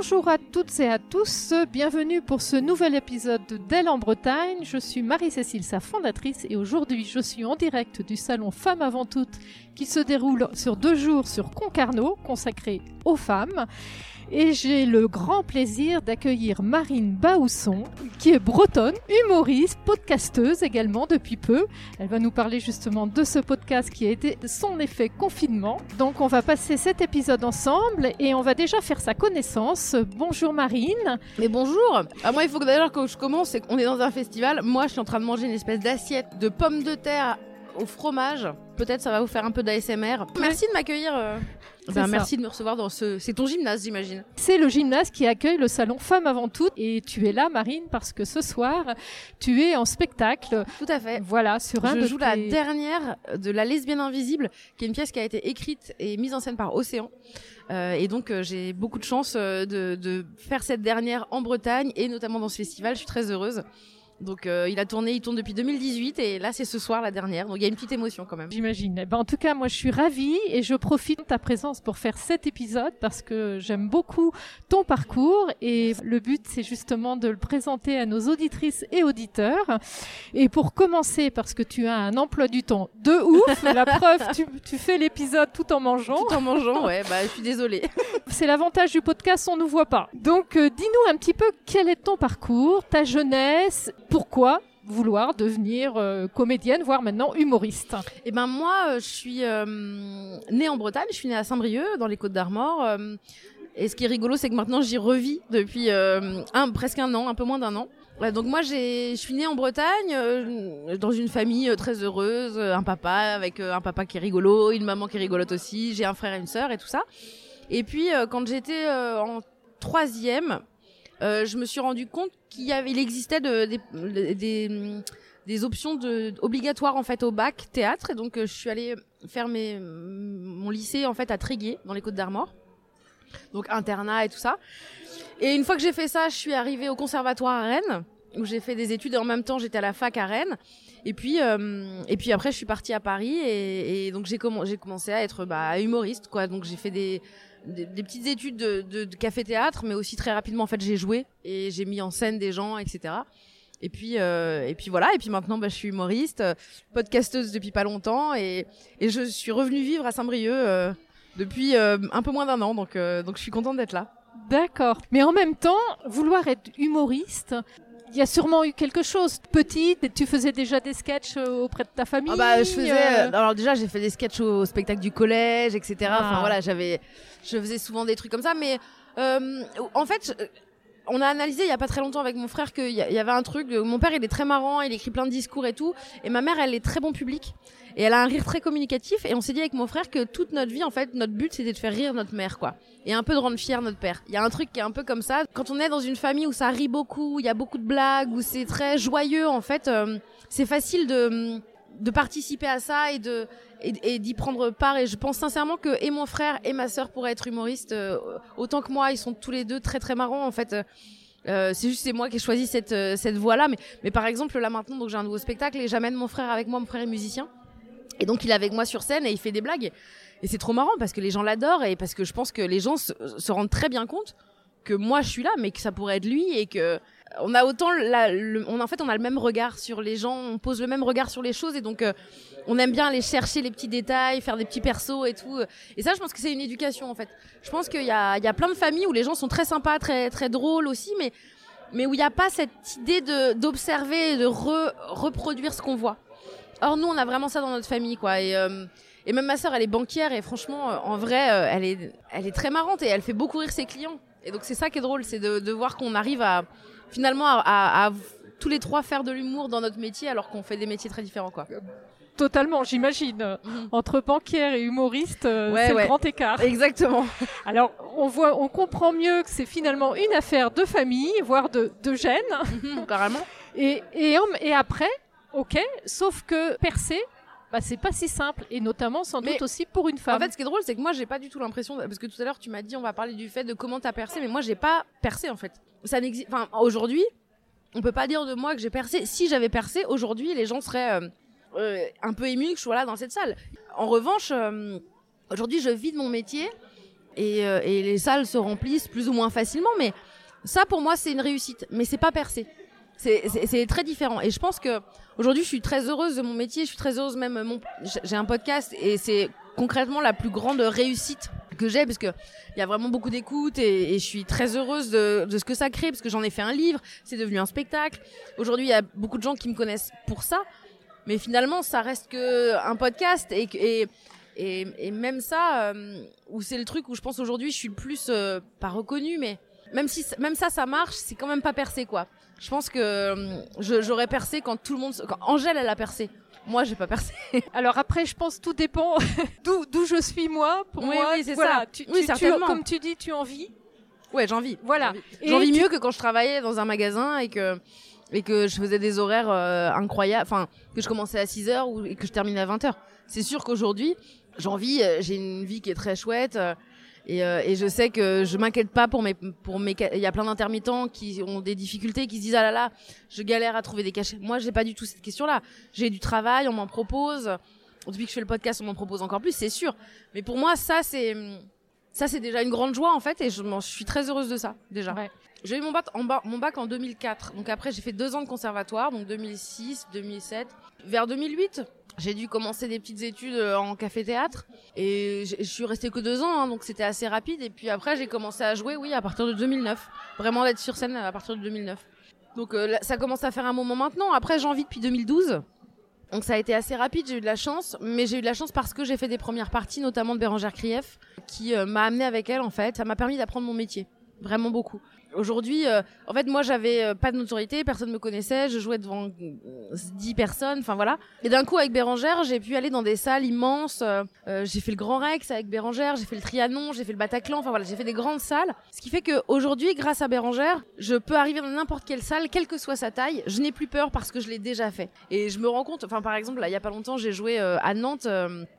Bonjour à toutes et à tous, bienvenue pour ce nouvel épisode d'Elle en Bretagne. Je suis Marie-Cécile, sa fondatrice, et aujourd'hui je suis en direct du salon Femmes avant toutes qui se déroule sur deux jours sur Concarneau, consacré aux femmes et j'ai le grand plaisir d'accueillir Marine Baousson, qui est bretonne, humoriste, podcasteuse également depuis peu. Elle va nous parler justement de ce podcast qui a été son effet confinement. Donc on va passer cet épisode ensemble et on va déjà faire sa connaissance. Bonjour Marine. Mais bonjour ah, Moi il faut que d'ailleurs que je commence, c'est qu'on est dans un festival. Moi je suis en train de manger une espèce d'assiette de pommes de terre au fromage. Peut-être ça va vous faire un peu d'ASMR. Merci de m'accueillir. Euh. Ben, merci de me recevoir dans ce. C'est ton gymnase, j'imagine. C'est le gymnase qui accueille le salon Femmes avant tout. Et tu es là, Marine, parce que ce soir, tu es en spectacle. Tout à fait. Voilà, sur un Je joue la dernière de La Lesbienne Invisible, qui est une pièce qui a été écrite et mise en scène par Océan. Euh, et donc, euh, j'ai beaucoup de chance euh, de, de faire cette dernière en Bretagne et notamment dans ce festival. Je suis très heureuse. Donc euh, il a tourné, il tourne depuis 2018 et là c'est ce soir la dernière. Donc il y a une petite émotion quand même. J'imagine. Eh ben, en tout cas, moi je suis ravie et je profite de ta présence pour faire cet épisode parce que j'aime beaucoup ton parcours et le but c'est justement de le présenter à nos auditrices et auditeurs. Et pour commencer, parce que tu as un emploi du temps de ouf, la preuve, tu, tu fais l'épisode tout en mangeant. Tout en mangeant, ouais, bah je suis désolée. c'est l'avantage du podcast, on ne voit pas. Donc euh, dis-nous un petit peu quel est ton parcours, ta jeunesse pourquoi vouloir devenir euh, comédienne, voire maintenant humoriste? Eh ben moi, euh, je suis euh, née en Bretagne, je suis née à Saint-Brieuc, dans les Côtes d'Armor. et ce qui est rigolo, c'est que maintenant j'y revis depuis un, presque un an, un peu moins d'un an. donc moi, je suis née en Bretagne, dans une famille très heureuse, un papa avec un papa qui est rigolo, une maman qui est rigolote aussi, j'ai un frère et une sœur et tout ça. Et puis quand j'étais en troisième, euh, je me suis rendu compte qu'il il existait de, des, des, des, options de, obligatoires en fait au bac théâtre et donc euh, je suis allée faire mes, mon lycée en fait à Tréguier dans les Côtes d'Armor, donc internat et tout ça. Et une fois que j'ai fait ça, je suis arrivée au conservatoire à Rennes où j'ai fait des études et en même temps j'étais à la fac à Rennes. Et puis euh, et puis après je suis partie à Paris et, et donc j'ai j'ai commencé à être bah, humoriste quoi. Donc j'ai fait des des, petites études de, de, de café-théâtre, mais aussi très rapidement, en fait, j'ai joué et j'ai mis en scène des gens, etc. Et puis, euh, et puis voilà. Et puis maintenant, bah, je suis humoriste, euh, podcasteuse depuis pas longtemps, et, et je suis revenue vivre à Saint-Brieuc euh, depuis euh, un peu moins d'un an. Donc, euh, donc je suis contente d'être là. D'accord. Mais en même temps, vouloir être humoriste, il y a sûrement eu quelque chose. Petite, tu faisais déjà des sketchs euh, auprès de ta famille. Ah bah, je faisais. Euh... Alors déjà, j'ai fait des sketchs au, spectacle du collège, etc. Ah. Enfin voilà, j'avais, je faisais souvent des trucs comme ça. Mais euh, en fait, on a analysé il y a pas très longtemps avec mon frère qu'il y, avait un truc. Mon père, il est très marrant, il écrit plein de discours et tout, et ma mère, elle est très bon public. Et elle a un rire très communicatif. Et on s'est dit avec mon frère que toute notre vie, en fait, notre but, c'était de faire rire notre mère, quoi. Et un peu de rendre fier notre père. Il y a un truc qui est un peu comme ça. Quand on est dans une famille où ça rit beaucoup, il y a beaucoup de blagues, où c'est très joyeux, en fait, euh, c'est facile de, de participer à ça et d'y prendre part. Et je pense sincèrement que et mon frère et ma sœur pourraient être humoristes euh, autant que moi. Ils sont tous les deux très très marrants, en fait. Euh, c'est juste c'est moi qui ai choisi cette euh, voie là mais mais par exemple là maintenant donc j'ai un nouveau spectacle et j'amène mon frère avec moi mon frère est musicien et donc il est avec moi sur scène et il fait des blagues. Et c'est trop marrant parce que les gens l'adorent et parce que je pense que les gens se, se, rendent très bien compte que moi je suis là, mais que ça pourrait être lui et que on a autant on en fait on a le même regard sur les gens, on pose le même regard sur les choses et donc euh, on aime bien aller chercher les petits détails, faire des petits persos et tout. Et ça, je pense que c'est une éducation en fait. Je pense qu'il y a, il y a plein de familles où les gens sont très sympas, très très drôles aussi, mais mais où il n'y a pas cette idée de d'observer et de re, reproduire ce qu'on voit. Or nous, on a vraiment ça dans notre famille, quoi. Et, euh, même ma sœur, elle est banquière et franchement, euh, en vrai, euh, elle est, elle est très marrante et elle fait beaucoup rire ses clients. Et donc c'est ça qui est drôle, c'est de voir qu'on arrive à finalement à, à, à, tous les trois faire de l'humour dans notre métier alors qu'on fait des métiers très différents, quoi. Totalement, j'imagine. Mmh. Entre banquière et humoriste, ouais, c'est ouais. le grand écart. Exactement. Alors, on voit, on comprend mieux que c'est finalement une affaire de famille, voire de, de gènes. Mmh, carrément. Et, et, et après, ok, sauf que percer, bah, c'est pas si simple et notamment sans doute mais, aussi pour une femme. En fait, ce qui est drôle, c'est que moi, j'ai pas du tout l'impression parce que tout à l'heure, tu m'as dit on va parler du fait de comment t'as percé, mais moi, j'ai pas percé en fait. Ça n'existe. Enfin, aujourd'hui, on peut pas dire de moi que j'ai percé. Si j'avais percé, aujourd'hui, les gens seraient euh, euh, un peu émus que je sois là dans cette salle. En revanche, euh, aujourd'hui, je vis de mon métier et, et les salles se remplissent plus ou moins facilement. Mais ça, pour moi, c'est une réussite. Mais c'est pas percé. C'est très différent. Et je pense que aujourd'hui, je suis très heureuse de mon métier. Je suis très heureuse même. J'ai un podcast et c'est concrètement la plus grande réussite que j'ai parce que il y a vraiment beaucoup d'écoute et, je suis très heureuse de, ce que ça crée parce que j'en ai fait un livre, c'est devenu un spectacle. Aujourd'hui, il y a beaucoup de gens qui me connaissent pour ça, mais finalement, ça reste que un podcast et, et et, même ça, euh, où c'est le truc où je pense aujourd'hui, je suis plus euh, pas reconnu, mais même si même ça, ça marche, c'est quand même pas percé quoi. Je pense que euh, j'aurais percé quand tout le monde, quand Angèle elle a percé. Moi, j'ai pas percé. Alors après, je pense tout dépend d'où d'où je suis moi. Pour oui, moi, oui, c'est ça. Tu, oui, tu, certainement. comme tu dis, tu en vis. Ouais, j'en vis. Voilà. J'en vis mieux que quand je travaillais dans un magasin et que et que je faisais des horaires euh, incroyables, enfin que je commençais à 6 heures ou et que je terminais à 20 heures. C'est sûr qu'aujourd'hui, j'en vis, euh, j'ai une vie qui est très chouette. Et, euh, et, je sais que je m'inquiète pas pour mes pour mes il y a plein d'intermittents qui ont des difficultés qui se disent ah là là je galère à trouver des cachets. Moi j'ai pas du tout cette question là j'ai du travail on m'en propose. Depuis que je fais le podcast on m'en propose encore plus c'est sûr. Mais pour moi ça c'est ça c'est déjà une grande joie en fait et je, je suis très heureuse de ça déjà. Ouais. j'ai eu mon bac en bas, mon bac en 2004 donc après j'ai fait deux ans de conservatoire donc 2006 2007 vers 2008 j'ai dû commencer des petites études en café-théâtre et je suis restée que deux ans, hein, donc c'était assez rapide. Et puis après, j'ai commencé à jouer, oui, à partir de 2009. Vraiment d'être sur scène à partir de 2009. Donc euh, ça commence à faire un moment maintenant. Après, j'en vis depuis 2012. Donc ça a été assez rapide, j'ai eu de la chance, mais j'ai eu de la chance parce que j'ai fait des premières parties, notamment de Bérangère Krief, qui euh, m'a amené avec elle en fait. Ça m'a permis d'apprendre mon métier, vraiment beaucoup. Aujourd'hui, euh, en fait, moi, j'avais euh, pas de notoriété, personne me connaissait, je jouais devant 10 personnes, enfin voilà. Et d'un coup, avec Bérangère, j'ai pu aller dans des salles immenses. Euh, j'ai fait le Grand Rex avec Bérangère, j'ai fait le Trianon, j'ai fait le Bataclan, enfin voilà, j'ai fait des grandes salles. Ce qui fait que aujourd'hui, grâce à Bérangère, je peux arriver dans n'importe quelle salle, quelle que soit sa taille. Je n'ai plus peur parce que je l'ai déjà fait. Et je me rends compte, enfin par exemple, là, il y a pas longtemps, j'ai joué à Nantes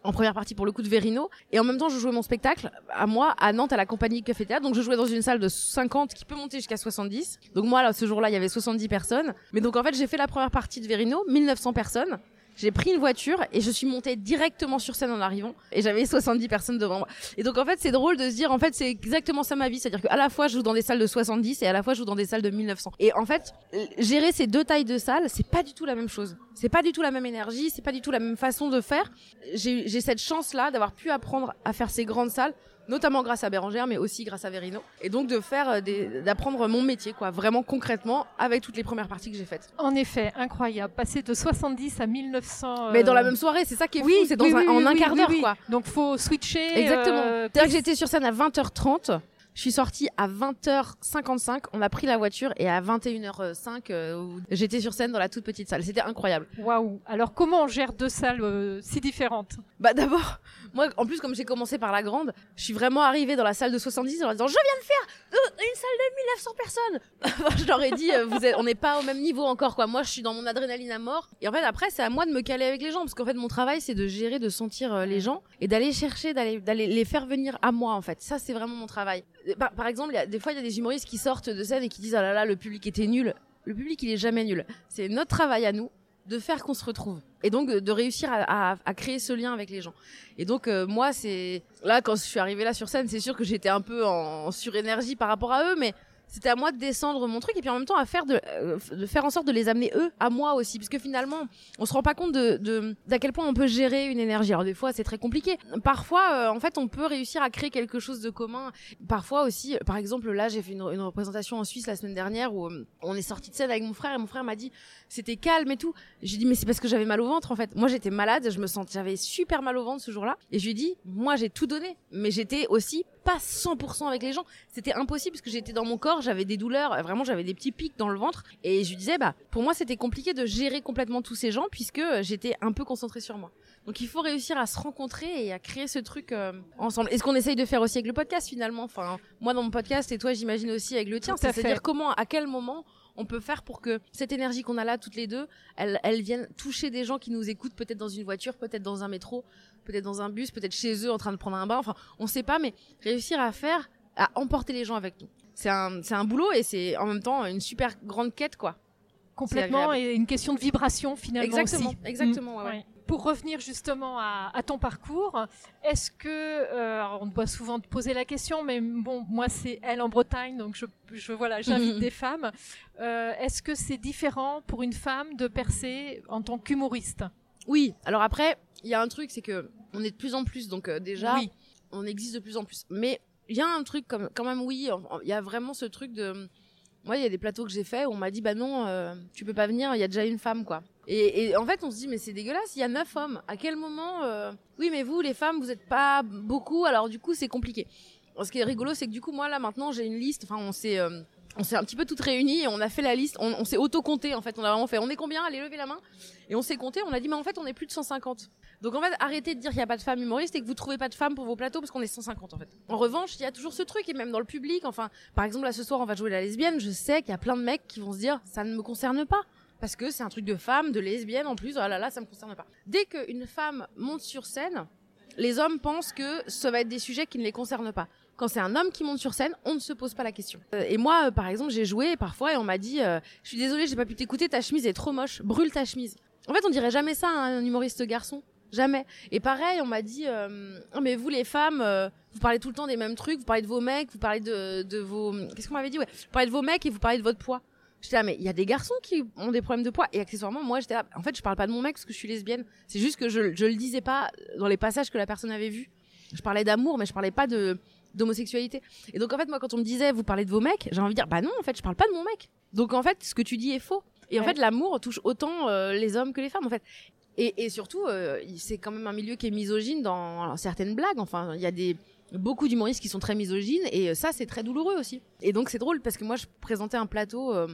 en première partie pour le coup de Verino, et en même temps, je jouais mon spectacle à moi à Nantes à la compagnie Café Théâtre. Donc je jouais dans une salle de 50 qui peut monter jusqu'à 70. Donc moi, ce jour-là, il y avait 70 personnes. Mais donc en fait, j'ai fait la première partie de Verino, 1900 personnes. J'ai pris une voiture et je suis montée directement sur scène en arrivant et j'avais 70 personnes devant moi. Et donc en fait, c'est drôle de se dire en fait, c'est exactement ça ma vie, c'est-à-dire qu'à la fois je joue dans des salles de 70 et à la fois je joue dans des salles de 1900. Et en fait, gérer ces deux tailles de salles, c'est pas du tout la même chose. C'est pas du tout la même énergie, c'est pas du tout la même façon de faire. J'ai cette chance là d'avoir pu apprendre à faire ces grandes salles notamment grâce à Bérangère, mais aussi grâce à Verino. Et donc de faire des, d'apprendre mon métier, quoi, vraiment concrètement, avec toutes les premières parties que j'ai faites. En effet, incroyable. Passer de 70 à 1900. Euh... Mais dans la même soirée, c'est ça qui est oui, fou, c'est dans oui, un, oui, en un quart d'heure, quoi. Donc faut switcher. Exactement. Euh, C'est-à-dire que j'étais sur scène à 20h30. Je suis sortie à 20h55, on a pris la voiture et à 21h05, euh, j'étais sur scène dans la toute petite salle. C'était incroyable. Waouh. Alors comment on gère deux salles euh, si différentes? Bah d'abord, moi en plus comme j'ai commencé par la grande, je suis vraiment arrivée dans la salle de 70 en leur disant je viens de faire euh, une salle de 1900 personnes. je leur ai dit vous êtes, on n'est pas au même niveau encore quoi. Moi je suis dans mon adrénaline à mort. Et en fait après c'est à moi de me caler avec les gens parce qu'en fait mon travail c'est de gérer, de sentir les gens et d'aller chercher, d'aller d'aller les faire venir à moi en fait. Ça c'est vraiment mon travail. Par, par exemple, y a, des fois il y a des humoristes qui sortent de scène et qui disent ah là là le public était nul. Le public il est jamais nul. C'est notre travail à nous de faire qu'on se retrouve et donc de réussir à, créer ce lien avec les gens. Et donc euh, moi c'est là quand je suis arrivée là sur scène, c'est sûr que j'étais un peu en surénergie par rapport à eux, mais c'était à moi de descendre mon truc et puis en même temps à faire de, euh, de faire en sorte de les amener eux à moi aussi. Parce que finalement on se rend pas compte de de d'à quel point on peut gérer une énergie. Alors des fois c'est très compliqué. Parfois euh, en fait on peut réussir à créer quelque chose de commun. Parfois aussi par exemple là j'ai fait une, une, représentation en Suisse la semaine dernière où euh, on est sorti de scène avec mon frère et mon frère m'a dit c'était calme et tout. J'ai dit mais c'est parce que j'avais mal au ventre en fait. Moi j'étais malade je me sentais j'avais super mal au ventre ce jour-là. Et je lui ai dit moi j'ai tout donné mais j'étais aussi pas 100% avec les gens. C'était impossible parce que j'étais dans mon corps, j'avais des douleurs, vraiment j'avais des petits pics dans le ventre. Et je lui disais, bah, pour moi c'était compliqué de gérer complètement tous ces gens puisque j'étais un peu concentrée sur moi. Donc il faut réussir à se rencontrer et à créer ce truc euh, ensemble. Et ce qu'on essaye de faire aussi avec le podcast finalement? Enfin, moi dans mon podcast et toi j'imagine aussi avec le tien, c'est-à-dire comment, à quel moment on peut faire pour que cette énergie qu'on a là toutes les deux, elle, elle vienne toucher des gens qui nous écoutent peut-être dans une voiture, peut-être dans un métro, peut-être dans un bus, peut-être chez eux en train de prendre un bain. Enfin, on sait pas, mais réussir à faire, à emporter les gens avec nous. C'est un, c'est un boulot et c'est en même temps une super grande quête, quoi. complètement, et une question de vibration finalement exactement, aussi. Exactement, ouais. Pour revenir justement à, ton parcours, est-ce que, euh, on doit souvent te poser la question, mais bon, moi c'est elle en Bretagne, donc je, je voilà, j'invite des femmes. Euh, est-ce que c'est différent pour une femme de percer en tant qu'humoriste? Oui. Alors après, il y a un truc, c'est que on est de plus en plus, donc euh, déjà, oui. on existe de plus en plus. Mais il y a un truc comme, quand même, oui, il y a vraiment ce truc de moi, il y a des plateaux que j'ai fait où on m'a dit bah non, euh, tu peux pas venir, il y a déjà une femme quoi. Et, en fait, on se dit mais c'est dégueulasse, il y a neuf hommes. À quel moment euh, Oui, mais vous, les femmes, vous êtes pas beaucoup, alors du coup, c'est compliqué. Ce qui est rigolo, c'est que du coup, moi là maintenant, j'ai une liste. Enfin, on s'est on s'est un petit peu toutes réunies et on a fait la liste. On, s'est auto-compté en fait. On a vraiment fait. On est combien? Allez, levez la main. Et on s'est compté. On a dit, mais en fait, on est plus de 150. Donc en fait, arrêtez de dire qu'il n'y a pas de femmes humoristes et que vous trouvez pas de femmes pour vos plateaux parce qu'on est 150 en fait. En revanche, il y a toujours ce truc et même dans le public. Enfin, par exemple là ce soir, on va jouer la lesbienne. Je sais qu'il y a plein de mecs qui vont se dire, ça ne me concerne pas. Parce que c'est un truc de femme, de lesbienne en plus. Oh là là, ça me concerne pas. Dès qu'une femme monte sur scène, les hommes pensent que ça va être des sujets qui ne les concernent pas. Quand c'est un homme qui monte sur scène, on ne se pose pas la question. Euh, et moi, euh, par exemple, j'ai joué parfois et on m'a dit euh, Je suis désolée, j'ai pas pu t'écouter, ta chemise est trop moche, brûle ta chemise. En fait, on dirait jamais ça à un humoriste garçon. Jamais. Et pareil, on m'a dit oh, Mais vous, les femmes, vous parlez tout le temps des mêmes trucs, vous parlez de vos mecs, vous parlez de, de vos. Qu'est-ce qu'on m'avait dit? Ouais. Vous parlez de vos mecs et vous parlez de votre poids. J'étais là, mais il y a des garçons qui ont des problèmes de poids. Et accessoirement, moi, j'étais là. En fait, je parle pas de mon mec parce que je suis lesbienne. C'est juste que je, je le disais pas dans les passages que la personne avait vus. Je parlais d'amour, mais je parlais pas de d'homosexualité. Et donc en fait moi quand on me disait vous parlez de vos mecs, j'ai envie de dire bah non en fait je parle pas de mon mec. Donc en fait ce que tu dis est faux. Et en fait l'amour touche autant euh, les hommes que les femmes en fait. Et, et surtout euh, c'est quand même un milieu qui est misogyne dans certaines blagues. Enfin il y a des beaucoup d'humoristes qui sont très misogynes et ça c'est très douloureux aussi. Et donc c'est drôle parce que moi je présentais un plateau euh,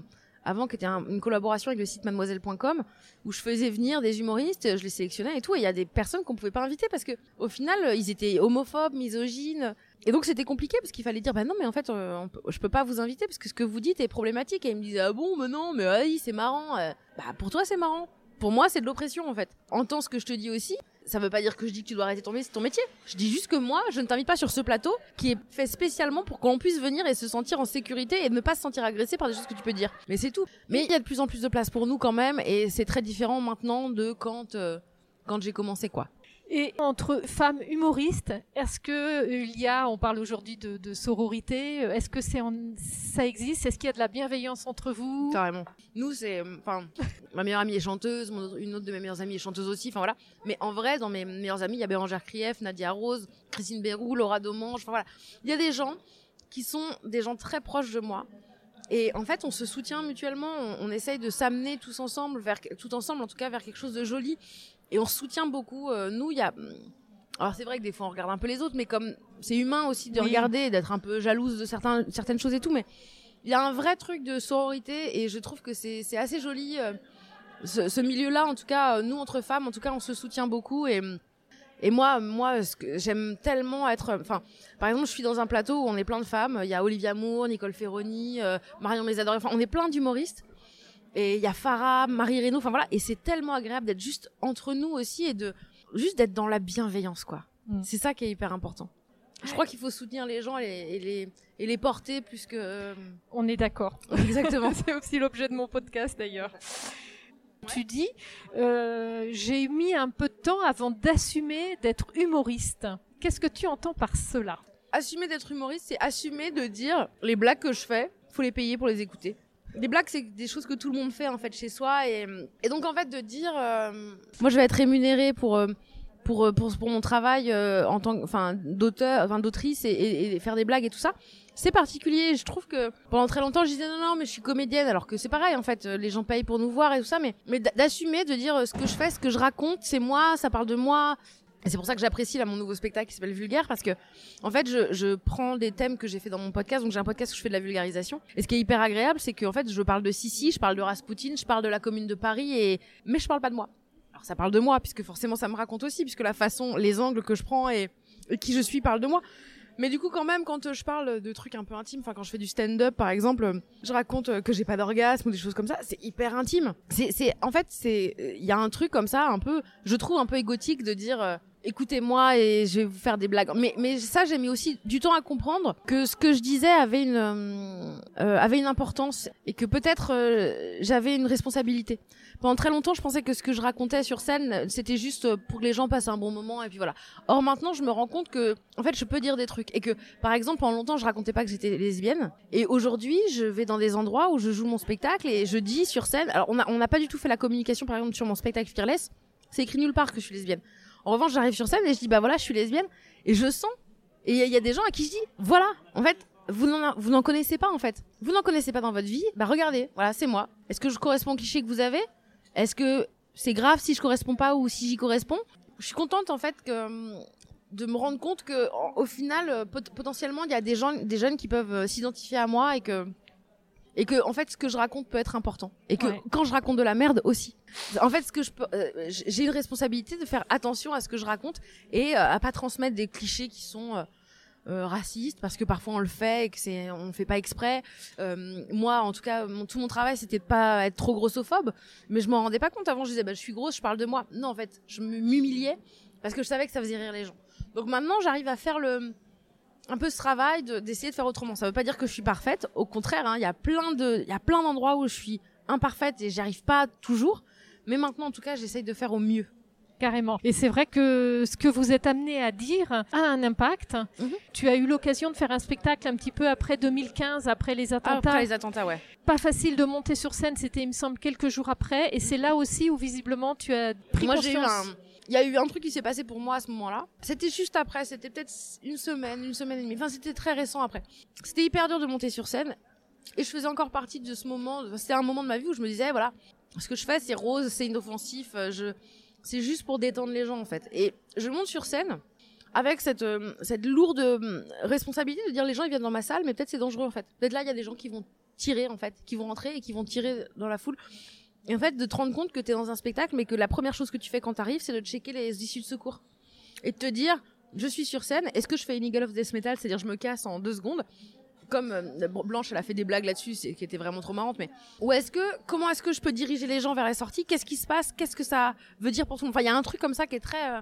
avant qui était une collaboration avec le site mademoiselle.com où je faisais venir des humoristes, je les sélectionnais et tout et il y a des personnes qu'on pouvait pas inviter parce que au final ils étaient homophobes, misogynes et donc c'était compliqué parce qu'il fallait dire bah non mais en fait euh, je peux pas vous inviter parce que ce que vous dites est problématique et ils me disaient ah bon mais non mais oui c'est marrant euh. bah pour toi c'est marrant pour moi c'est de l'oppression en fait entends ce que je te dis aussi ça veut pas dire que je dis que tu dois arrêter ton métier, ton métier. Je dis juste que moi, je ne t'invite pas sur ce plateau qui est fait spécialement pour qu'on puisse venir et se sentir en sécurité et ne pas se sentir agressé par des choses que tu peux dire. Mais c'est tout. Mais il y a de plus en plus de place pour nous quand même et c'est très différent maintenant de quand euh, quand j'ai commencé quoi. Et entre femmes humoristes, est-ce que euh, il y a, on parle aujourd'hui de, sororité, euh, est-ce que c'est ça existe? Est-ce qu'il y a de la bienveillance entre vous? Carrément. Nous, c'est, enfin, ma meilleure amie est chanteuse, une autre de mes meilleures amies est chanteuse aussi, enfin voilà. Mais en vrai, dans mes meilleures amies, il y a Bérangère Krief, Nadia Rose, Christine Bérou, Laura Domange, enfin voilà. Il y a des gens qui sont des gens très proches de moi. Et en fait, on se soutient mutuellement, on, on essaye de s'amener tous ensemble vers, tout ensemble en tout cas, vers quelque chose de joli et on soutient beaucoup. Euh, nous, il y a. Alors c'est vrai que des fois on regarde un peu les autres, mais comme c'est humain aussi de regarder, d'être un peu jalouse de certains, certaines choses et tout, mais il y a un vrai truc de sororité et je trouve que c'est assez joli. Euh, ce, milieu-là, en tout cas, euh, nous entre femmes, en tout cas, on se soutient beaucoup et et moi, moi, j'aime tellement être. Enfin, par exemple, je suis dans un plateau où on est plein de femmes. Il y a Olivia Moore, Nicole Ferroni, Marion Mésador. Enfin, on est plein d'humoristes. Et il y a Farah, Marie Reynaud, enfin voilà. Et c'est tellement agréable d'être juste entre nous aussi et de juste d'être dans la bienveillance, quoi. Mm. C'est ça qui est hyper important. Je crois qu'il faut soutenir les gens et les, et les, porter plus que. Euh, On est d'accord. Exactement. c'est aussi l'objet de mon podcast d'ailleurs. Tu dis, euh, j'ai mis un peu de temps avant d'assumer d'être humoriste. Qu'est-ce que tu entends par cela? Assumer d'être humoriste, c'est assumer de dire les blagues que je fais, faut les payer pour les écouter des blagues, c'est des choses que tout le monde fait en fait chez soi, et, et donc en fait de dire, euh, moi je vais être rémunérée pour euh, pour, euh, pour, pour mon travail en tant enfin d'auteur, enfin d'autrice et, et, faire des blagues et tout ça. C'est particulier. Je trouve que pendant très longtemps, je disais non, non, mais je suis comédienne, alors que c'est pareil en fait. Les gens payent pour nous voir et tout ça, mais mais d'assumer, de dire ce que je fais, ce que je raconte, c'est moi, ça parle de moi, et c'est pour ça que j'apprécie là mon nouveau spectacle qui s'appelle Vulgaire parce que en fait je, je prends des thèmes que j'ai fait dans mon podcast donc j'ai un podcast où je fais de la vulgarisation et ce qui est hyper agréable c'est qu'en fait je parle de Sissi, je parle de Rasputin, je parle de la commune de Paris et mais je parle pas de moi. Alors ça parle de moi puisque forcément ça me raconte aussi puisque la façon, les angles que je prends et, qui je suis parlent de moi. Mais du coup, quand même, quand je parle de trucs un peu intimes, enfin, quand je fais du stand-up, par exemple, je raconte que j'ai pas d'orgasme ou des choses comme ça, c'est hyper intime. C'est, en fait, c'est, il y a un truc comme ça, un peu, je trouve un peu égotique de dire, écoutez-moi et je vais vous faire des blagues. Mais, mais ça, j'ai mis aussi du temps à comprendre que ce que je disais avait une, euh, euh, avait une importance et que peut-être euh, j'avais une responsabilité. Pendant très longtemps, je pensais que ce que je racontais sur scène, c'était juste pour que les gens passent un bon moment et puis voilà. Or maintenant, je me rends compte que, en fait, je peux dire des trucs et que, par exemple, pendant longtemps, je racontais pas que j'étais lesbienne et aujourd'hui, je vais dans des endroits où je joue mon spectacle et je dis sur scène. Alors, on n'a on a pas du tout fait la communication, par exemple, sur mon spectacle Fearless. C'est écrit nulle part que je suis lesbienne. En revanche, j'arrive sur scène et je dis bah voilà, je suis lesbienne et je sens. Et il y, a des gens à qui je dis voilà, en fait, vous n'en connaissez pas en fait. Vous n'en connaissez pas dans votre vie. Bah regardez, voilà, c'est moi. Est-ce que je corresponds au cliché que vous avez? Est-ce que c'est grave si je corresponds pas ou si j'y corresponds Je suis contente en fait de me rendre compte que au final potentiellement il y a des gens des jeunes qui peuvent euh, s'identifier à moi et que et que en fait ce que je raconte peut être important. Et que quand je raconte de la merde aussi. En fait ce que je peux euh, j'ai une responsabilité de faire attention à ce que je raconte et euh, à pas transmettre des clichés qui sont euh, racistes parce que parfois on le fait et que c'est on fait pas exprès. Moi en tout cas tout mon travail c'était de pas être trop grossophobe mais je m'en rendais pas compte avant. Je disais bah je suis grosse je parle de moi. Non en fait je m'humiliais parce que je savais que ça faisait rire les gens. Donc maintenant j'arrive à faire le un peu ce travail d'essayer de, faire autrement. Ça veut pas dire que je suis parfaite. Au contraire, hein, il y a plein de, il y a plein d'endroits où je suis imparfaite et j'y arrive pas toujours. Mais maintenant, en tout cas, j'essaye de faire au mieux. Carrément. Et c'est vrai que ce que vous êtes amené à dire a un impact. Mhm. Tu as eu l'occasion de faire un spectacle un petit peu après 2015, après les attentats. Après les attentats, ouais. Pas facile de monter sur scène, c'était, il me semble, quelques jours après. Et c'est là aussi où visiblement tu as pris Moi, conscience il y a eu un truc qui s'est passé pour moi à ce moment-là. C'était juste après, c'était peut-être une semaine, une semaine et demie. Enfin, c'était très récent après. C'était hyper dur de monter sur scène. Et je faisais encore partie de ce moment. C'était un moment de ma vie où je me disais, voilà, ce que je fais, c'est rose, c'est inoffensif. Euh, je, c'est juste pour détendre les gens, en fait. Et je monte sur scène avec cette, euh, cette lourde euh, responsabilité de dire les gens, ils viennent dans ma salle, mais peut-être c'est dangereux, en fait. Peut-être là, il y a des gens qui vont tirer, en fait, qui vont rentrer et qui vont tirer dans la foule. Et en fait, de te rendre compte que tu es dans un spectacle, mais que la première chose que tu fais quand tu arrives, c'est de checker les issues de secours. Et de te dire, je suis sur scène, est-ce que je fais une Eagle of Death Metal, c'est-à-dire je me casse en deux secondes. Comme euh, Blanche, elle a fait des blagues là-dessus, qui étaient vraiment trop marrantes, mais ou est-ce que comment est-ce que je peux diriger les gens vers la sortie? Qu'est-ce qui se passe? Qu'est-ce que ça veut dire pour tout le monde? Enfin, il y a un truc comme ça qui est très euh,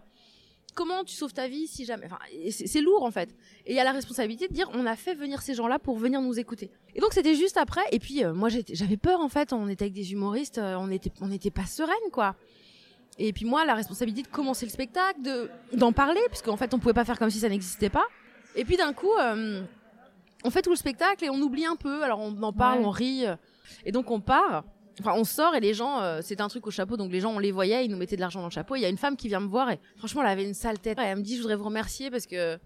comment tu sauves ta vie si jamais enfin c'est lourd en fait. Et il y a la responsabilité de dire on a fait venir ces gens-là pour venir nous écouter. Et donc c'était juste après et puis euh, moi j'avais peur en fait. On était avec des humoristes euh, on était on n'était pas sereine quoi. Et puis moi la responsabilité de commencer le spectacle de d'en parler puisqu'en fait on pouvait pas faire comme si ça n'existait pas. Et puis d'un coup euh, on fait tout le spectacle et on oublie un peu. Alors on en parle on rit et donc on part Enfin, on sort et les gens, euh, c'est un truc au chapeau, donc les gens, on les voyait, ils nous mettaient de l'argent dans le chapeau. Il y a une femme qui vient me voir et franchement, elle avait une sale tête. Elle me dit, je voudrais vous remercier parce que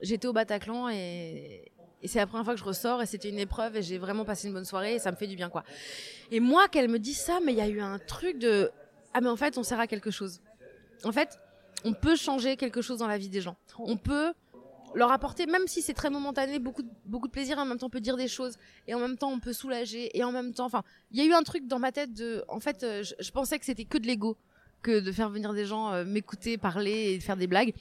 j'étais au Bataclan et, et c'est la première fois que je ressors et c'était une épreuve et j'ai vraiment passé une bonne soirée et ça me fait du bien, quoi. Et moi, qu'elle me dise ça, mais il y a eu un truc de, ah, mais en fait, on sert à quelque chose. En fait, on peut changer quelque chose dans la vie des gens. On peut leur apporter, même si c'est très momentané, beaucoup de, beaucoup de plaisir. En même temps, on peut dire des choses et en même temps, on peut soulager et en même temps, enfin, il y a eu un truc dans ma tête de, en fait, euh, je, pensais que c'était que de l'ego que de faire venir des gens euh, m'écouter, parler et faire des blagues.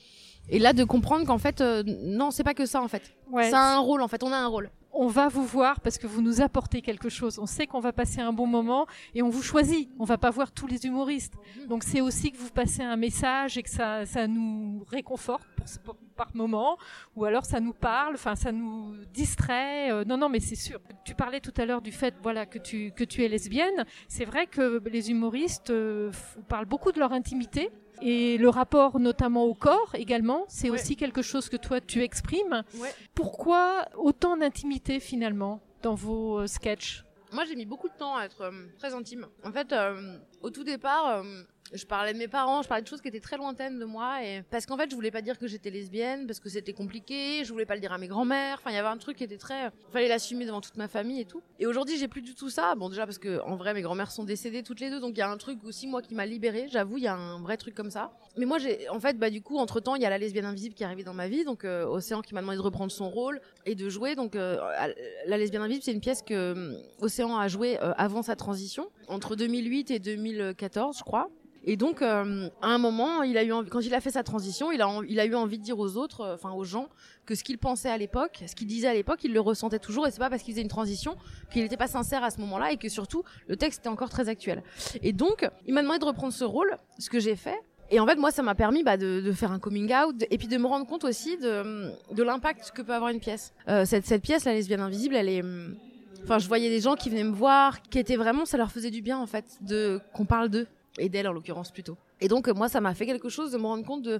Et là, de comprendre qu'en fait, euh, non, c'est pas que ça en fait. Ouais, ça a un rôle en fait. On a un rôle on va vous voir parce que vous nous apportez quelque chose. On sait qu'on va passer un bon moment et on vous choisit. On va pas voir tous les humoristes. Donc c'est aussi que vous passez un message et que ça, ça nous réconforte par moment ou alors ça nous parle, enfin ça nous distrait. Euh, non, non, mais c'est sûr. Tu parlais tout à l'heure du fait voilà, que, tu, que tu es lesbienne. C'est vrai que les humoristes euh, parlent beaucoup de leur intimité et le rapport notamment au corps également, c'est aussi quelque chose que toi tu exprimes. Pourquoi autant d'intimité finalement dans vos euh, sketchs? Moi j'ai mis beaucoup de temps à être euh, très intime. En fait, euh, au tout départ, je parlais de mes parents, je parlais de choses qui étaient très lointaines de moi et parce qu'en fait, je voulais pas dire que j'étais lesbienne parce que c'était compliqué, je voulais pas le dire à mes grands-mères. Enfin, il y avait un truc qui était très fallait l'assumer devant toute ma famille et tout. Et aujourd'hui, j'ai plus du tout ça. Bon, déjà parce que en vrai, mes grands-mères sont décédées toutes les deux, donc il y a un truc aussi moi qui m'a libérée, j'avoue, il y a un vrai truc comme ça. Mais moi, j'ai en fait bah du coup, entre-temps, il y a la lesbienne invisible qui est arrivée dans ma vie, donc euh, Océan qui m'a demandé de reprendre son rôle et de jouer. Donc euh, la lesbienne invisible, c'est une pièce que euh, Océan a joué avant sa transition entre 2008 et 2014, je crois. Et donc, euh, à un moment, il a eu quand il a fait sa transition, il a, eu envie de dire aux autres, euh, enfin aux gens, que ce qu'il pensait à l'époque, ce qu'il disait à l'époque, il le ressentait toujours, et c'est pas parce qu'il faisait une transition qu'il n'était pas sincère à ce moment-là, et que surtout le texte était encore très actuel. Et donc, il m'a demandé de reprendre ce rôle, ce que j'ai fait, Et en fait, moi, ça m'a permis bah, de, faire un coming out et puis de me rendre compte aussi de, de l'impact que peut avoir une pièce. Euh, cette, cette pièce, La lesbienne invisible, elle est. Enfin, je voyais des gens qui venaient me voir, qui étaient vraiment, ça leur faisait du bien en fait, de qu'on parle d'eux et d'elle en l'occurrence plutôt. Et donc, moi, ça m'a fait quelque chose de me rendre compte de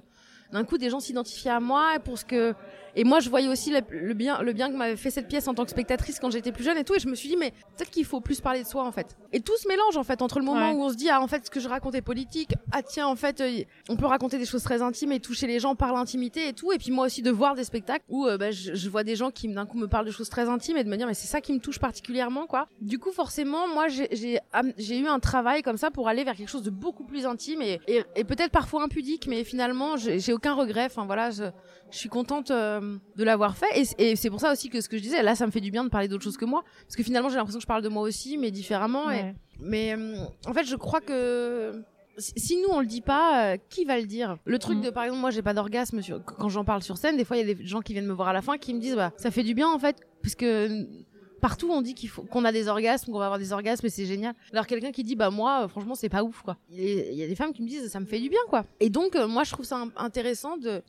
d'un coup des gens s'identifiaient à moi pour ce que et moi je voyais aussi le, bien le bien que m'avait fait cette pièce en tant que spectatrice quand j'étais plus jeune et tout et je me suis dit mais peut-être qu'il faut plus parler de soi en fait. Et tout se mélange en fait entre le moment où on se dit ah en fait ce que je racontais politique ah tiens en fait euh, on peut raconter des choses très intimes et toucher les gens par l'intimité et tout et puis moi aussi de voir des spectacles où euh, bah, je, vois des gens qui d'un coup me parlent de choses très intimes et de me dire mais c'est ça qui me touche particulièrement quoi. Du coup forcément moi j'ai j'ai eu un travail comme ça pour aller vers quelque chose de beaucoup plus intime et, et, et peut-être parfois impudique mais finalement j'ai aucun regret. Enfin voilà je, je suis contente euh, de l'avoir fait. Et, c'est pour ça aussi que ce que je disais là ça me fait du bien de parler d'autres choses que moi. Parce que finalement j'ai l'impression que je parle de moi aussi mais différemment. Mais euh, en fait je crois que si nous on le dit pas, euh, qui va le dire? Le truc mm. de par exemple moi j'ai pas d'orgasme quand j'en parle sur scène, des fois il y a des gens qui viennent me voir à la fin qui me disent bah ça fait du bien en fait. Parce que partout on dit qu'on a des orgasmes, qu'on va avoir des orgasmes et c'est génial. Alors quelqu'un qui dit bah moi euh, franchement c'est pas ouf quoi. Il y a des femmes qui me disent ça me fait du bien quoi. Et donc euh, moi je trouve ça intéressant de,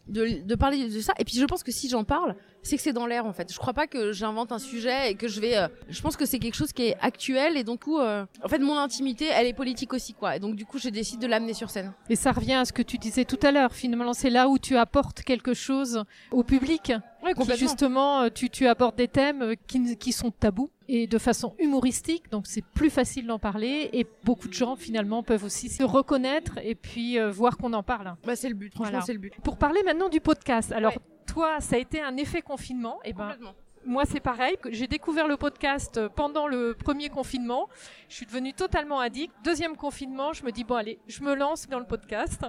parler de ça. Et puis je pense que si j'en parle, c'est que c'est dans l'air en fait. Je crois pas que j'invente un sujet et que je vais. Euh, je pense que c'est quelque chose qui est actuel et donc en fait, mon intimité, elle est politique aussi quoi. Et donc du coup, je décide de l'amener sur scène. Et ça revient à ce que tu disais tout à l'heure. Finalement, c'est là où tu apportes quelque chose au public. Oui, justement, tu, tu abordes des thèmes qui, qui sont tabous et de façon humoristique, donc c'est plus facile d'en parler et beaucoup de gens finalement peuvent aussi se reconnaître et puis voir qu'on en parle. Bah, c'est le but, franchement c'est le but. Pour parler maintenant du podcast, alors toi, ça a été un effet confinement. Et eh ben, moi, c'est pareil. J'ai découvert le podcast pendant le premier confinement. Je suis devenue totalement addict. Deuxième confinement, je me dis bon allez, je me lance dans le podcast.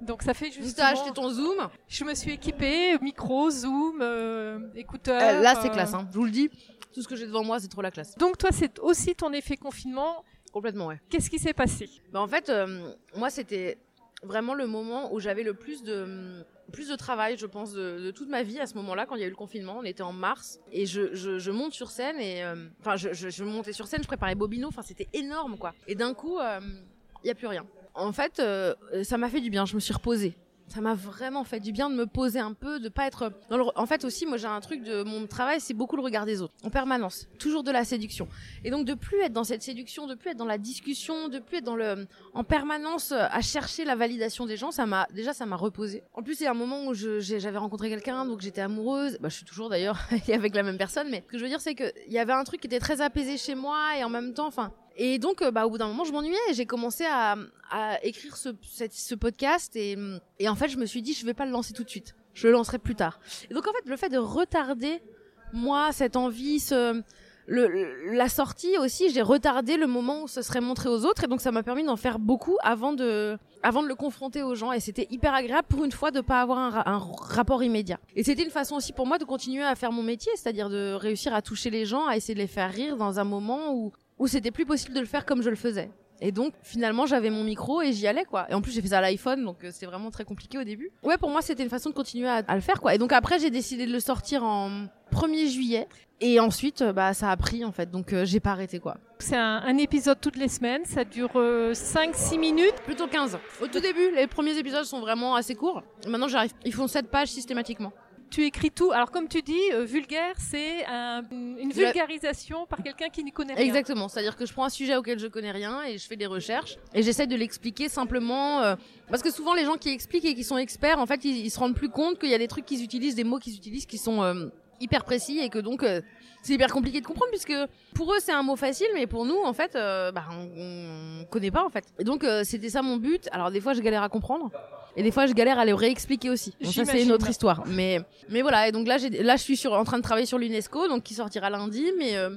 Donc ça fait juste. Tu as acheté ton Zoom Je me suis équipée, micro, Zoom, euh, écouteur. Euh, là, c'est classe. Hein. Je vous le dis. Tout ce que j'ai devant moi, c'est trop la classe. Donc toi, c'est aussi ton effet confinement. Complètement, ouais. Qu'est-ce qui s'est passé? Bah, En fait, euh, moi, c'était vraiment le moment où j'avais le plus de plus de travail, je pense, de, toute ma vie à ce moment-là, quand il y a eu le confinement. On était en mars et je, monte sur scène et euh, enfin, je, montais sur scène, je préparais Bobino. Enfin, c'était énorme, quoi. Et d'un coup, euh, il y a plus rien. En fait, euh, ça m'a fait du bien. Je me suis reposée ça m'a vraiment fait du bien de me poser un peu, de pas être dans le... En fait aussi, moi j'ai un truc de mon travail, c'est beaucoup le regard des autres, en permanence, toujours de la séduction. Et donc de plus être dans cette séduction, de plus être dans la discussion, de plus être dans le, en permanence à chercher la validation des gens, ça m'a déjà ça m'a reposé. En plus c'est un moment où j'avais rencontré quelqu'un, donc j'étais amoureuse. Bah je suis toujours d'ailleurs avec la même personne, mais ce que je veux dire c'est que il y avait un truc qui était très apaisé chez moi et en même temps, enfin et donc, euh, bah, au bout d'un moment, je m'ennuyais et j'ai commencé à, à écrire ce, ce podcast. Et, et, en fait, je me suis dit, je vais pas le lancer tout de suite. Je le lancerai plus tard. Et donc, en fait, le fait de retarder, moi, cette envie, ce, le, la sortie aussi, j'ai retardé le moment où ce serait montré aux autres. Et donc, ça m'a permis d'en faire beaucoup avant de, avant de le confronter aux gens. Et c'était hyper agréable pour une fois de pas avoir un, un rapport immédiat. Et c'était une façon aussi pour moi de continuer à faire mon métier, c'est-à-dire de réussir à toucher les gens, à essayer de les faire rire dans un moment où, où c'était plus possible de le faire comme je le faisais. Et donc finalement j'avais mon micro et j'y allais quoi. Et en plus j'ai fait ça à l'iPhone donc euh, c'était vraiment très compliqué au début. Ouais pour moi c'était une façon de continuer à, le faire quoi. Et donc après j'ai décidé de le sortir en 1er juillet et ensuite euh, bah ça a pris en fait donc euh, j'ai pas arrêté quoi. C'est un, épisode toutes les semaines, ça dure 5-6 minutes. Plutôt 15. Au tout début les premiers épisodes sont vraiment assez courts. Maintenant j'arrive, ils font 7 pages systématiquement tu écris tout. Alors comme tu dis, euh, vulgaire, c'est une vulgarisation par quelqu'un qui n'y connaît rien. Exactement. C'est-à-dire que je prends un sujet auquel je connais rien et je fais des recherches et j'essaie de l'expliquer simplement. Euh, parce que souvent les gens qui expliquent et qui sont experts, en fait, ils, se rendent plus compte qu'il y a des trucs qu'ils utilisent, des mots qu'ils utilisent qui sont euh, hyper précis et que donc c'est hyper compliqué de comprendre puisque pour eux c'est un mot facile mais pour nous en fait bah, on, on, connaît pas en fait et donc c'était ça mon but alors des fois je galère à comprendre et des fois, je galère à le réexpliquer aussi. Donc ça, c'est une autre histoire. Mais, mais voilà. Et donc là, là, je suis sur, en train de travailler sur l'UNESCO, donc qui sortira lundi. Mais euh,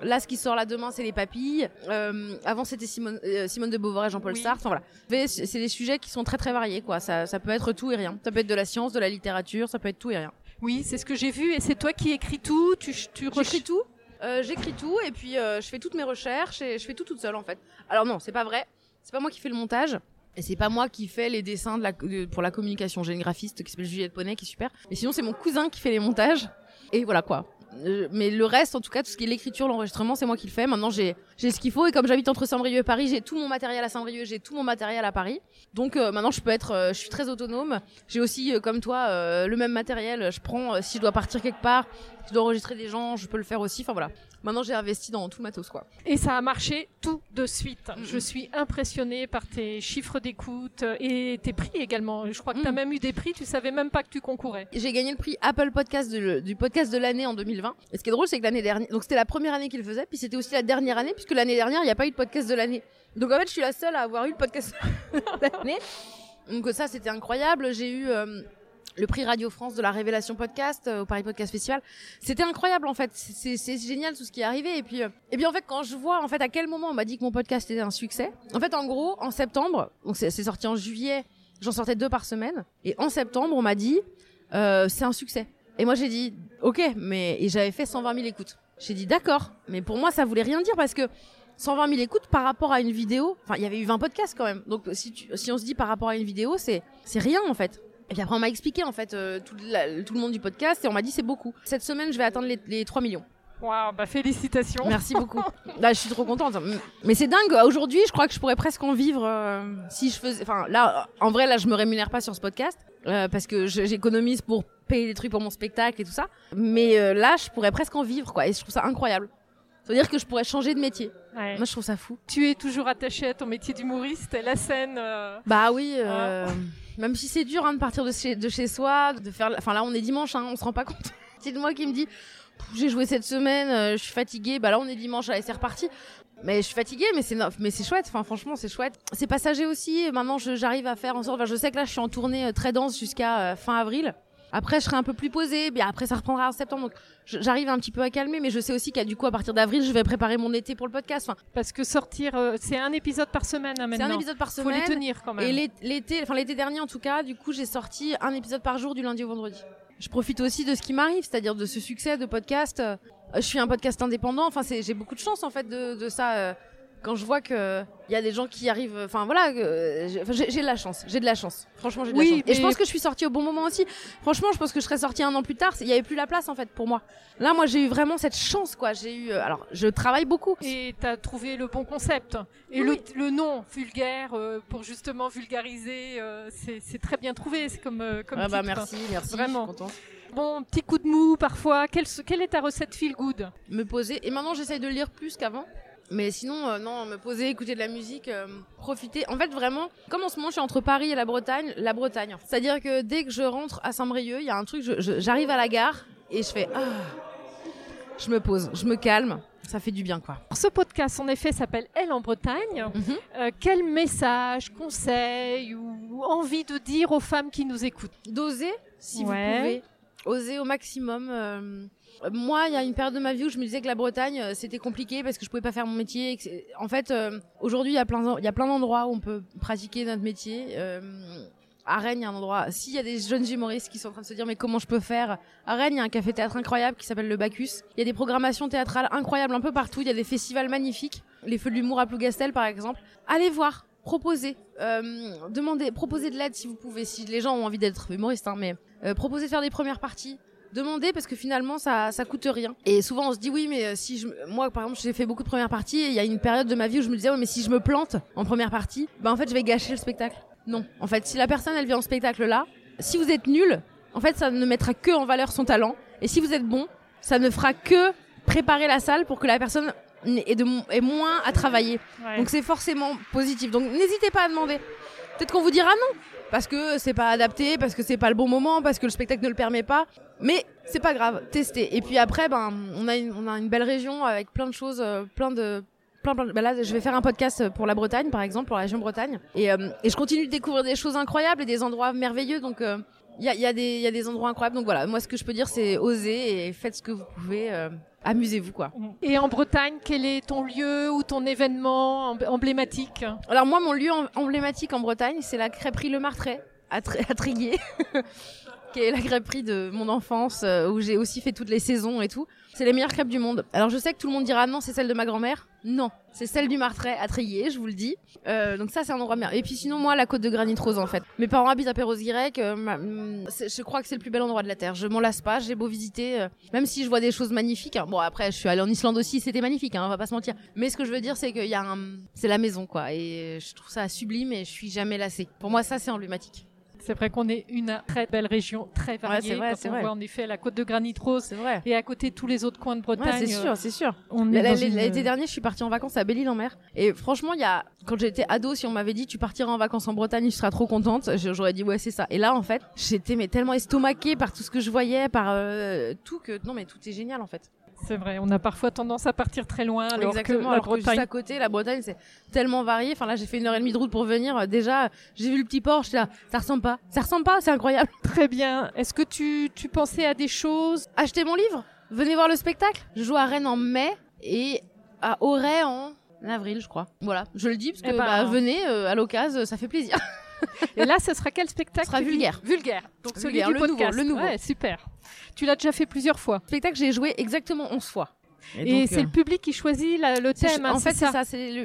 là, ce qui sort là demain, c'est les papilles. Euh, avant, c'était Simone, euh, Simone de Beauvoir et Jean-Paul Sartre. Enfin voilà. C'est des sujets qui sont très très variés, quoi. Ça, ça peut être tout et rien. Ça peut être de la science, de la littérature, ça peut être tout et rien. Oui, c'est ce que j'ai vu. Et c'est toi qui écris tout. Tu, tu J'écris tout. Euh, j'écris tout et puis euh, je fais toutes mes recherches et je fais tout toute seule en fait. Alors non, c'est pas vrai. C'est pas moi qui fais le montage. Et c'est pas moi qui fais les dessins de la, pour la communication. J'ai une graphiste qui s'appelle Juliette Poney qui est super. Mais sinon, c'est mon cousin qui fait les montages. Et voilà quoi. Euh, mais le reste, en tout cas, tout ce qui est l'écriture, l'enregistrement, c'est moi qui le fais. Maintenant, j'ai ce qu'il faut et comme j'habite entre Saint-Brieuc et Paris, j'ai tout mon matériel à Saint-Brieuc, j'ai tout mon matériel à Paris. Donc euh, maintenant, je peux être, euh, je suis très autonome. J'ai aussi, comme toi, le même matériel. Je prends si je dois partir quelque part, si je dois enregistrer des gens, je peux le faire aussi. Enfin voilà. Maintenant, j'ai investi dans tout le matos, quoi. Et ça a marché tout de suite. Je suis impressionnée par tes chiffres d'écoute et tes prix également. Je crois que tu as mm. même eu des prix, tu savais même pas que tu concourais. J'ai gagné le prix Apple Podcast du podcast de l'année en 2020. Et ce qui est drôle, c'est que l'année dernière, donc c'était la première année qu'il faisait, puis c'était aussi la dernière année, puisque l'année dernière, il n'y a pas eu de podcast de l'année. Donc en fait, je suis la seule à avoir eu le podcast de l'année. Donc ça, c'était incroyable. J'ai eu euh, le prix Radio France de la Révélation Podcast euh, au Paris Podcast Festival. C'était incroyable en fait. C'est génial tout ce qui est arrivé. Et puis, euh, et puis en fait, quand je vois en fait à quel moment on m'a dit que mon podcast était un succès. En fait, en gros, en septembre, donc c'est sorti en juillet, j'en sortais deux par semaine. Et en septembre, on m'a dit euh, c'est un succès. Et moi j'ai dit ok, mais et j'avais fait 120 000 écoutes. J'ai dit d'accord, mais pour moi ça voulait rien dire parce que 120 000 écoutes par rapport à une vidéo, enfin il y avait eu 20 podcasts quand même. Donc si, si on se dit par rapport à une vidéo, c'est c'est rien en fait. Et puis après, on m'a expliqué en fait euh, tout, tout, le monde du podcast et on m'a dit c'est beaucoup. Cette semaine, je vais atteindre les, 3 millions. Waouh, bah félicitations. Merci beaucoup. là, je suis trop contente. Mais c'est dingue. Aujourd'hui, je crois que je pourrais presque en vivre euh, si je faisais. Enfin, là, en vrai, là, je me rémunère pas sur ce podcast euh, parce que j'économise pour payer des trucs pour mon spectacle et tout ça. Mais là, je pourrais presque en vivre, quoi. Et je trouve ça incroyable. Ça veut dire que je pourrais changer de métier. Moi, je trouve ça fou. Tu es toujours attaché à ton métier d'humoriste, la scène. Bah oui. Même si c'est dur hein, de partir de chez, de chez soi, de faire. Enfin là, on est dimanche, hein, on se rend pas compte. c'est de moi qui me dit j'ai joué cette semaine, euh, je suis fatiguée. Bah là, on est dimanche, allez, c'est reparti. Mais je suis fatiguée, mais c'est mais c'est chouette. Enfin, franchement, c'est chouette. C'est passager aussi. Maintenant, j'arrive à faire en sorte. je sais que là, je suis en tournée euh, très dense jusqu'à euh, fin avril. Après, je serai un peu plus posée. Bien après, ça reprendra en septembre. Donc, j'arrive un petit peu à calmer, mais je sais aussi qu'à du coup, à partir d'avril, je vais préparer mon été pour le podcast. Enfin, Parce que sortir, euh, c'est un épisode par semaine hein, maintenant. C'est un épisode par semaine. Faut les tenir quand même. Et l'été, enfin l'été dernier en tout cas, du coup, j'ai sorti un épisode par jour du lundi au vendredi. Je profite aussi de ce qui m'arrive, c'est-à-dire de ce succès de podcast. Euh, je suis un podcast indépendant. Enfin, j'ai beaucoup de chance en fait de, de ça. Quand je vois que il y a des gens qui arrivent enfin voilà j'ai de la chance j'ai de la chance. Franchement j'ai de la chance. Et je pense que je suis sortie au bon moment aussi. Franchement je pense que je serais sortie un an plus tard il y avait plus la place en fait pour moi. Là moi j'ai eu vraiment cette chance quoi. J'ai eu euh, alors je travaille beaucoup. Et tu as trouvé le bon concept. Et le, le, nom vulgaire euh, pour justement vulgariser euh, c'est très bien trouvé. C'est comme comme ah bah merci merci vraiment. bon petit coup de mou parfois. Quelle, quelle est ta recette feel good? Me poser. Et maintenant j'essaye de lire plus qu'avant mais sinon, euh, non, me poser, écouter de la musique, euh, profiter. En fait, vraiment, comme en ce moment, je suis entre Paris et la Bretagne, la Bretagne. C'est-à-dire que dès que je rentre à Saint-Brieuc, il y a un truc, j'arrive à la gare et je fais ah, je me pose, je me calme. Ça fait du bien, quoi. Ce podcast, en effet, s'appelle Elle en Bretagne. Mhm. Euh, quel message, conseil ou envie de dire aux femmes qui nous écoutent? D'oser, si vous pouvez. Oser au maximum moi, il y a une période de ma vie où je me disais que la Bretagne, euh, c'était compliqué parce que je pouvais pas faire mon métier. En fait, euh, aujourd'hui, il y a plein, d'endroits où on peut pratiquer notre métier. Euh, à Rennes, il y a un endroit. S'il y a des jeunes humoristes qui sont en train de se dire mais comment je peux faire? À Rennes, il y a un café théâtre incroyable qui s'appelle le Bacchus. Il y a des programmations théâtrales incroyables un peu partout. Il y a des festivals magnifiques. Les Feux de l'humour à Plougastel, par exemple. Allez voir, proposez, demandez, proposez de l'aide si vous pouvez. Si les gens ont envie d'être humoristes, hein, mais proposez de faire des premières parties demander parce que finalement ça ça coûte rien. Et souvent on se dit oui mais euh, si je moi par exemple j'ai fait beaucoup de premières parties et il y a une période de ma vie où je me disais mais si je me plante en première partie, ben en fait je vais gâcher le spectacle. Non, en fait si la personne elle vient en spectacle là, si vous êtes nul, en fait ça ne mettra que en valeur son talent et si vous êtes bon, ça ne fera que préparer la salle pour que la personne ait, de, ait moins à travailler. Donc c'est forcément positif. Donc n'hésitez pas à demander. Peut-être qu'on vous dira non parce que c'est pas adapté, parce que c'est pas le bon moment, parce que le spectacle ne le permet pas. Mais c'est pas grave, testez. Et puis après, ben, on a une, on a une belle région avec plein de choses, euh, plein de Plein, plein, ben là, je vais faire un podcast pour la Bretagne, par exemple, pour la région Bretagne. Et, euh, et je continue de découvrir des choses incroyables et des endroits merveilleux. Donc, il euh, y, a, y, a des, y a des endroits incroyables. Donc voilà, moi, ce que je peux dire, c'est oser et faites ce que vous pouvez. Amusez-vous, quoi. Et en Bretagne, quel est ton lieu ou ton événement emblématique? Alors moi, mon lieu emblématique en Bretagne, c'est la crêperie Le Martret, à, Tréguier. qui est la crêperie de mon enfance, euh, où j'ai aussi fait toutes les saisons et tout. C'est les meilleures crêpes du monde. Alors je sais que tout le monde dira non, c'est celle de ma grand-mère. Non, c'est celle du Martret à Trier, je vous le dis. Euh, donc ça, c'est un endroit bien. Et puis sinon, moi, la côte de Granit Rose, en fait. Mes parents habitent à Perros-Guirec. Euh, mm, je crois que c'est le plus bel endroit de la Terre. Je m'en lasse pas, j'ai beau visiter. Même si je vois des choses magnifiques. Hein. Bon, après, je suis allée en Islande aussi, c'était magnifique, hein, on va pas se mentir. Mais ce que je veux dire, c'est qu'il y a un... C'est la maison, quoi. Et je trouve ça sublime et je suis jamais lassée. Pour moi, ça, c'est emblématique. C'est vrai qu'on est une très belle région, très variée. c'est vrai, c'est on voit en effet la côte de Granit Rose. C'est vrai. Et à côté tous les autres coins de Bretagne. c'est sûr, c'est sûr. L'été dernier, je suis partie en vacances à Belle-Île-en-Mer. Et franchement, il y a, quand j'étais ado, si on m'avait dit tu partiras en vacances en Bretagne, tu seras trop contente, j'aurais dit ouais, c'est ça. Et là, en fait, j'étais mais tellement estomaquée par tout ce que je voyais, par euh, tout que non, mais tout est génial en fait. C'est vrai, on a parfois tendance à partir très loin. Alors Exactement, que la Bretagne... juste à côté, la Bretagne, c'est tellement varié. Enfin là, j'ai fait une heure et demie de route pour venir. Déjà, j'ai vu le petit port, là, ça ressemble pas. Ça ressemble pas, c'est incroyable. Très bien. Est-ce que tu, tu pensais à des choses? Acheter mon livre? Venez voir le spectacle? Je joue à Rennes en mai et à Auray en avril, je crois. Voilà, je le dis parce que eh ben, bah, venez euh, à l'occasion, ça fait plaisir. et là, ce sera quel spectacle Ce sera vulgaire. Vulgaire. Donc celui du le podcast. le nouveau. Ouais, super. Tu l'as déjà fait plusieurs fois. Le spectacle, j'ai joué exactement 11 fois. Et, c'est le euh, public qui choisit le thème. en hein, fait, c'est ça.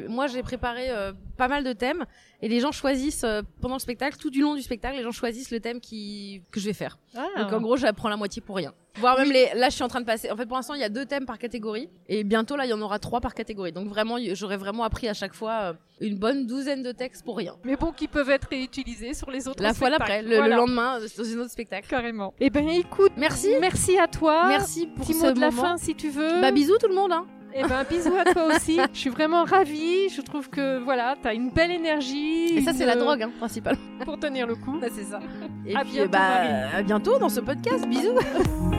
Moi, j'ai préparé euh, pas mal de thèmes et les gens choisissent euh, pendant le spectacle, tout du long du spectacle, les gens choisissent le thème qui que je vais faire. Ah. Donc en gros, j'apprends la moitié pour rien. Voire même les. Là, je suis en train de passer. En fait, pour l'instant, il y a deux thèmes par catégorie et bientôt là, il y en aura trois par catégorie. Donc vraiment, j'aurais vraiment appris à chaque fois une bonne douzaine de textes pour rien. Mais bon, qui peuvent être réutilisés sur les autres. La fois d'après, le, lendemain, dans un autre spectacle. Carrément. Eh ben, écoute, merci, merci à toi. Merci pour Petit ce mot de la fin, si tu veux. Bah bisous tout le monde. Hein. Eh ben, bisous à toi aussi. Je suis vraiment ravie. Je trouve que voilà, t'as une belle énergie. Et ça, c'est la drogue, hein, principalement. Pour tenir le coup. Bah, c'est ça. Et à puis, bientôt, bah, à bientôt dans ce podcast. Bisous.